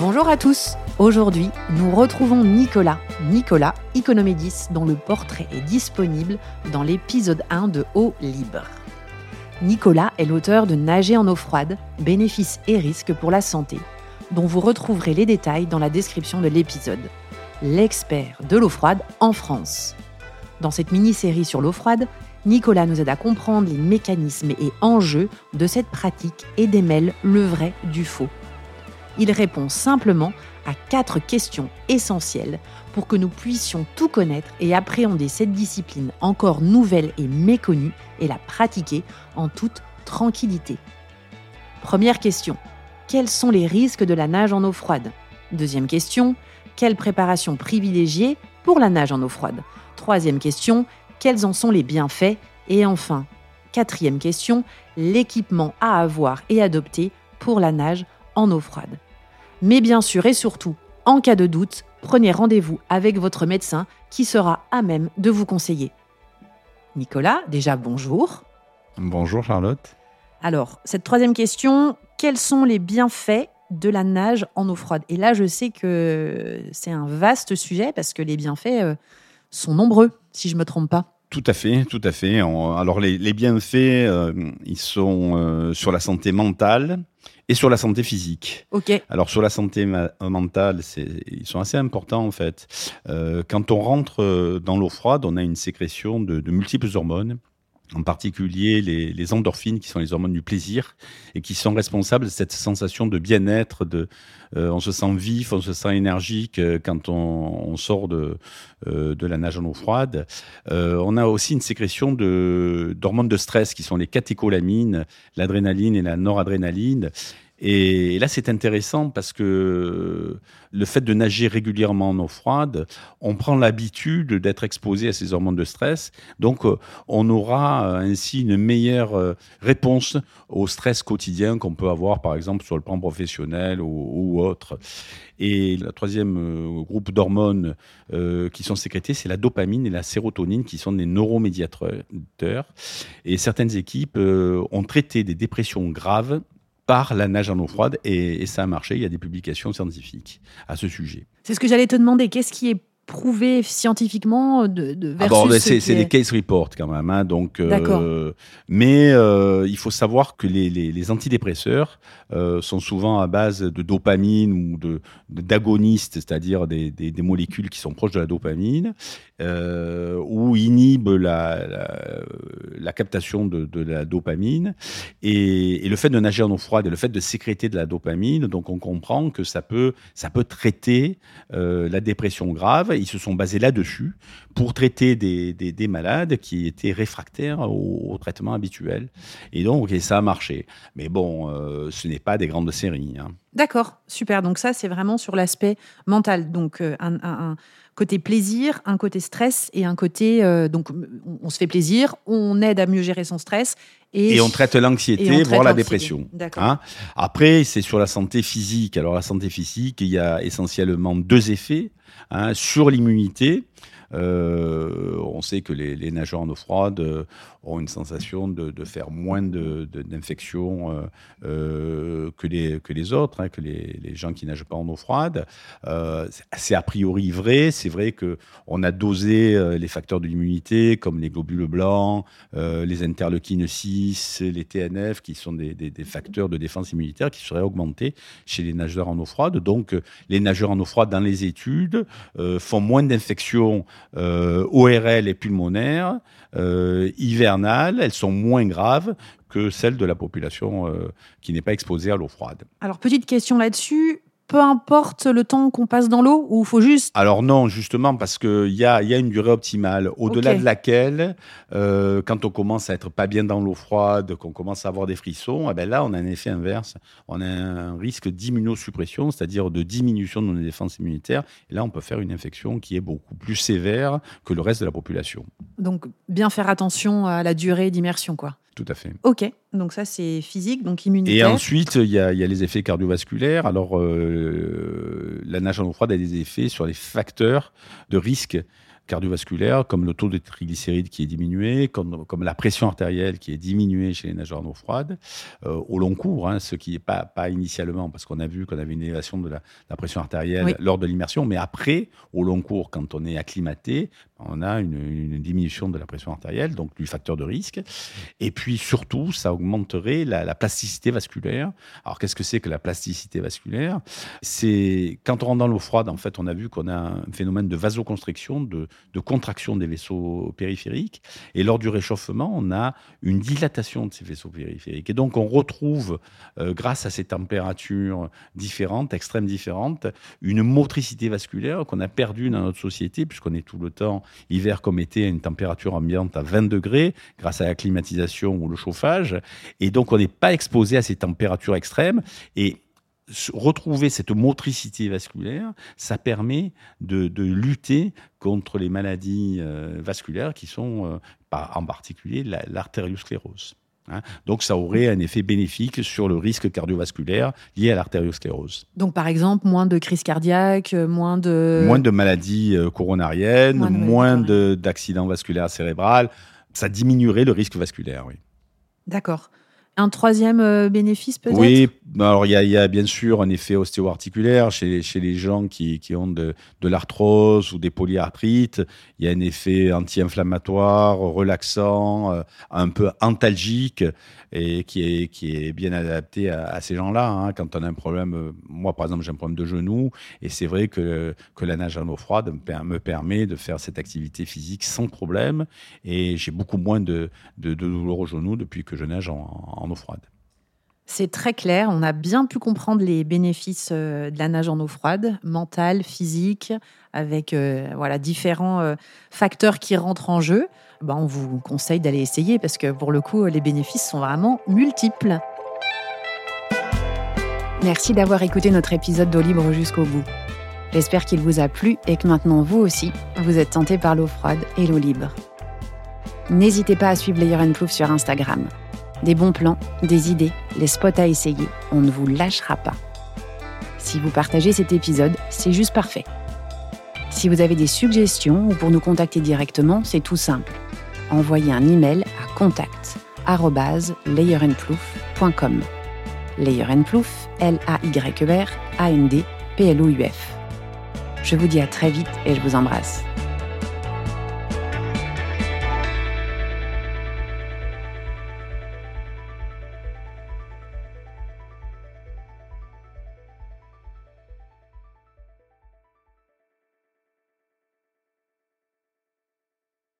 Bonjour à tous. Aujourd'hui, nous retrouvons Nicolas, Nicolas Economédis, dont le portrait est disponible dans l'épisode 1 de Eau libre. Nicolas est l'auteur de Nager en eau froide, bénéfices et risques pour la santé, dont vous retrouverez les détails dans la description de l'épisode. L'expert de l'eau froide en France. Dans cette mini-série sur l'eau froide, Nicolas nous aide à comprendre les mécanismes et enjeux de cette pratique et démêle le vrai du faux. Il répond simplement à quatre questions essentielles pour que nous puissions tout connaître et appréhender cette discipline encore nouvelle et méconnue et la pratiquer en toute tranquillité. Première question. Quels sont les risques de la nage en eau froide? Deuxième question. Quelle préparation privilégiée pour la nage en eau froide? Troisième question. Quels en sont les bienfaits? Et enfin, quatrième question. L'équipement à avoir et adopter pour la nage en eau froide. Mais bien sûr et surtout, en cas de doute, prenez rendez-vous avec votre médecin qui sera à même de vous conseiller. Nicolas, déjà bonjour. Bonjour Charlotte. Alors, cette troisième question, quels sont les bienfaits de la nage en eau froide? Et là, je sais que c'est un vaste sujet parce que les bienfaits euh, sont nombreux, si je ne me trompe pas. Tout à fait, tout à fait. Alors les, bienfaits, euh, ils sont euh, sur la santé mentale et sur la santé physique. Ok. Alors sur la santé mentale, ils sont assez importants en fait. Euh, quand on rentre dans l'eau froide, on a une sécrétion de, de multiples hormones en particulier les, endorphines, qui sont les hormones du plaisir, et qui sont responsables de cette sensation de bien-être, de, euh, on se sent vif, on se sent énergique euh, quand on, sort de, euh, de la nage en eau froide. on a aussi une sécrétion d'hormones de, de stress, qui sont les catécholamines, l'adrénaline et la noradrénaline, et là, c'est intéressant parce que le fait de nager régulièrement en eau froide, on prend l'habitude d'être exposé à ces hormones de stress. Donc, euh, on aura euh, ainsi une meilleure euh, réponse au stress quotidien qu'on peut avoir, par exemple, sur le plan professionnel ou, autre. Et le troisième groupe d'hormones qui sont sécrétées, c'est la dopamine et la sérotonine, qui sont des neuromédiateurs. Et certaines équipes ont traité des dépressions graves par la nage en eau froide et, ça a marché. Il y a des publications scientifiques à ce sujet. C'est ce que j'allais te demander. Qu'est-ce qui est prouvé scientifiquement de, de ah versus c'est des case reports quand même hein, donc euh, mais euh, il faut savoir que les, les, antidépresseurs euh, sont souvent à base de dopamine ou de d'agonistes c'est-à-dire des, des, des, molécules qui sont proches de la dopamine ou inhibent la, la, captation de, la dopamine et, le fait de nager en eau froide et le fait de sécréter de la dopamine donc on comprend que ça peut ça peut traiter la dépression grave ils se sont basés là-dessus pour traiter des, des, malades qui étaient réfractaires au, traitement habituel. Et donc, ça a marché. Mais bon, euh, ce n'est pas des grandes séries. Hein. D'accord, super. Donc ça, c'est vraiment sur l'aspect mental. Donc euh, un, côté plaisir, un côté stress et un côté... Euh, donc on, se fait plaisir, on aide à mieux gérer son stress. Et, on traite l'anxiété, voire la dépression. Hein. Après, c'est sur la santé physique. Alors la santé physique, il y a essentiellement deux effets. Hein, sur l'immunité. Euh, on sait que les, nageurs en eau froide euh, ont une sensation de, faire moins d'infections euh, que, les, autres, hein, que les, gens qui nagent pas en eau froide. c'est a priori vrai. C'est vrai qu'on a dosé les facteurs de l'immunité comme les globules blancs, les interleukines 6, les TNF, qui sont des, facteurs de défense immunitaire qui seraient augmentés chez les nageurs en eau froide. Donc, les nageurs en eau froide dans les études font moins d'infections euh, ORL et pulmonaires, euh, hivernales, elles sont moins graves que celles de la population euh, qui n'est pas exposée à l'eau froide. Alors, petite question là-dessus peu importe le temps qu'on passe dans l'eau ou faut juste Alors non, justement, parce qu'il y a, y a une durée optimale, au-delà de laquelle, euh, quand on commence à être pas bien dans l'eau froide, qu'on commence à avoir des frissons, eh ben là, on a un effet inverse. On a un risque d'immunosuppression, c'est-à-dire de diminution de nos défenses immunitaires. Et là, on peut faire une infection qui est beaucoup plus sévère que le reste de la population. Donc, bien faire attention à la durée d'immersion, quoi. Tout à fait. Ok, donc ça c'est physique, donc immunitaire. Et ensuite, il y, a, les effets cardiovasculaires. Alors, euh, la nage en eau froide a des effets sur les facteurs de risque cardiovasculaires, comme le taux de triglycérides qui est diminué, comme, comme la pression artérielle qui est diminuée chez les nageurs en eau froide, euh, au long cours, hein, ce qui n'est pas, pas initialement, parce qu'on a vu qu'on avait une élévation de la, pression artérielle lors de l'immersion, mais après, au long cours, quand on est acclimaté, on a une, diminution de la pression artérielle, donc du facteur de risque. Et puis surtout, ça augmenterait la, plasticité vasculaire. Alors qu'est-ce que c'est que la plasticité vasculaire? C'est quand on rentre dans l'eau froide, en fait, on a vu qu'on a un phénomène de vasoconstriction, de, contraction des vaisseaux périphériques. Et lors du réchauffement, on a une dilatation de ces vaisseaux périphériques. Et donc on retrouve, euh, grâce à ces températures différentes, extrêmes différentes, une motricité vasculaire qu'on a perdue dans notre société, puisqu'on est tout le temps hiver comme été, à une température ambiante à 20 degrés grâce à la climatisation ou le chauffage. Et donc, on n'est pas exposé à ces températures extrêmes. Et retrouver cette motricité vasculaire, ça permet de, lutter contre les maladies euh, vasculaires qui sont, euh, en particulier, l'artériosclérose. Hein. Donc ça aurait un effet bénéfique sur le risque cardiovasculaire lié à l'artériosclérose. Donc par exemple, moins de crise cardiaque, moins de... Moins de maladies euh, coronariennes, moins d'accidents vasculaires cérébrales. Ça diminuerait le risque vasculaire, oui. D'accord. Un troisième euh, bénéfice peut-être? Oui, alors il y, a bien sûr un effet ostéo-articulaire chez, les gens qui, ont de, l'arthrose ou des polyarthrites. Il y a un effet anti-inflammatoire, relaxant, euh, un peu antalgique et qui est, bien adapté à, ces gens-là. Hein. Quand on a un problème, euh, moi par exemple j'ai un problème de genou et c'est vrai que, que la nage en eau froide me, permet de faire cette activité physique sans problème et j'ai beaucoup moins de, de, de douleurs au genou depuis que je nage en, en eau froide. C'est très clair, on a bien pu comprendre les bénéfices euh, de la nage en eau froide, mentale, physique, avec euh, voilà différents euh, facteurs qui rentrent en jeu. Ben, on vous conseille d'aller essayer parce que pour le coup, les bénéfices sont vraiment multiples. Merci d'avoir écouté notre épisode d'eau libre jusqu'au bout. J'espère qu'il vous a plu et que maintenant vous aussi, vous êtes tenté par l'eau froide et l'eau libre. N'hésitez pas à suivre Layer Plouf sur Instagram. Des bons plans, des idées, les spots à essayer, on ne vous lâchera pas. Si vous partagez cet épisode, c'est juste parfait. Si vous avez des suggestions ou pour nous contacter directement, c'est tout simple. Envoyez un email à contact layerandplouf.com. Layer Plouf, L-A-Y-E-R, A-N-D, P-L-O-U-F. Je vous dis à très vite et je vous embrasse.